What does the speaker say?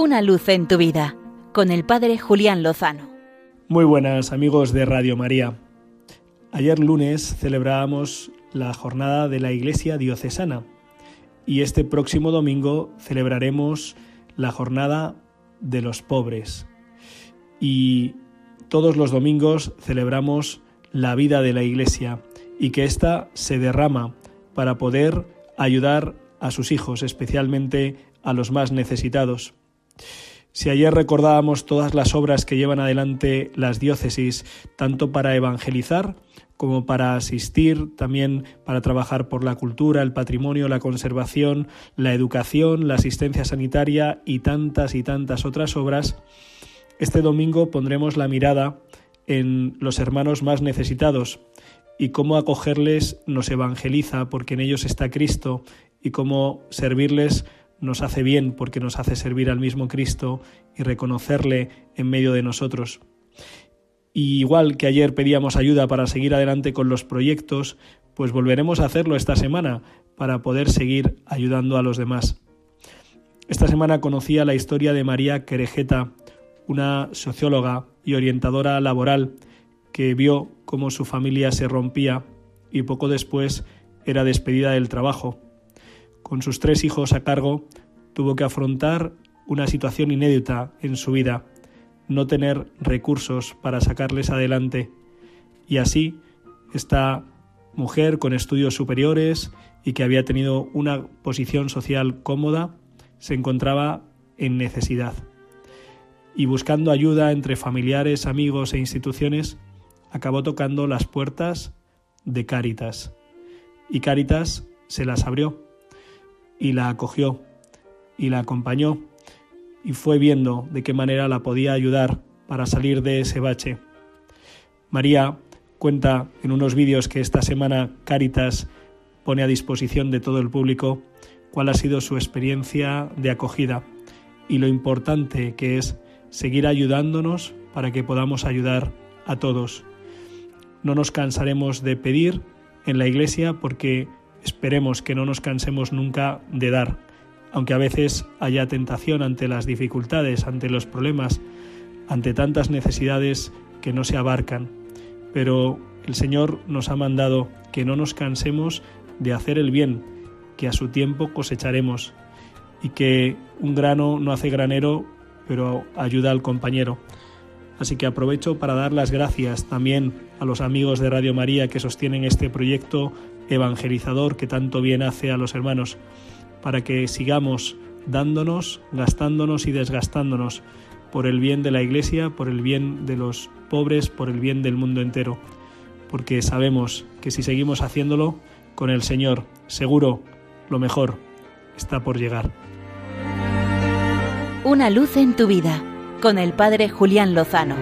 Una luz en tu vida con el Padre Julián Lozano. Muy buenas amigos de Radio María. Ayer lunes celebrábamos la jornada de la Iglesia Diocesana y este próximo domingo celebraremos la jornada de los pobres. Y todos los domingos celebramos la vida de la Iglesia y que ésta se derrama para poder ayudar a sus hijos, especialmente a los más necesitados. Si ayer recordábamos todas las obras que llevan adelante las diócesis, tanto para evangelizar como para asistir, también para trabajar por la cultura, el patrimonio, la conservación, la educación, la asistencia sanitaria y tantas y tantas otras obras, este domingo pondremos la mirada en los hermanos más necesitados y cómo acogerles nos evangeliza porque en ellos está Cristo y cómo servirles nos hace bien porque nos hace servir al mismo Cristo y reconocerle en medio de nosotros. Y igual que ayer pedíamos ayuda para seguir adelante con los proyectos, pues volveremos a hacerlo esta semana para poder seguir ayudando a los demás. Esta semana conocía la historia de María Querejeta, una socióloga y orientadora laboral que vio cómo su familia se rompía y poco después era despedida del trabajo con sus tres hijos a cargo, tuvo que afrontar una situación inédita en su vida, no tener recursos para sacarles adelante. Y así, esta mujer con estudios superiores y que había tenido una posición social cómoda, se encontraba en necesidad. Y buscando ayuda entre familiares, amigos e instituciones, acabó tocando las puertas de Cáritas. Y Cáritas se las abrió y la acogió y la acompañó y fue viendo de qué manera la podía ayudar para salir de ese bache. María cuenta en unos vídeos que esta semana Cáritas pone a disposición de todo el público cuál ha sido su experiencia de acogida y lo importante que es seguir ayudándonos para que podamos ayudar a todos. No nos cansaremos de pedir en la Iglesia porque Esperemos que no nos cansemos nunca de dar, aunque a veces haya tentación ante las dificultades, ante los problemas, ante tantas necesidades que no se abarcan. Pero el Señor nos ha mandado que no nos cansemos de hacer el bien, que a su tiempo cosecharemos, y que un grano no hace granero, pero ayuda al compañero. Así que aprovecho para dar las gracias también a los amigos de Radio María que sostienen este proyecto evangelizador que tanto bien hace a los hermanos, para que sigamos dándonos, gastándonos y desgastándonos por el bien de la Iglesia, por el bien de los pobres, por el bien del mundo entero, porque sabemos que si seguimos haciéndolo con el Señor, seguro, lo mejor está por llegar. Una luz en tu vida con el Padre Julián Lozano.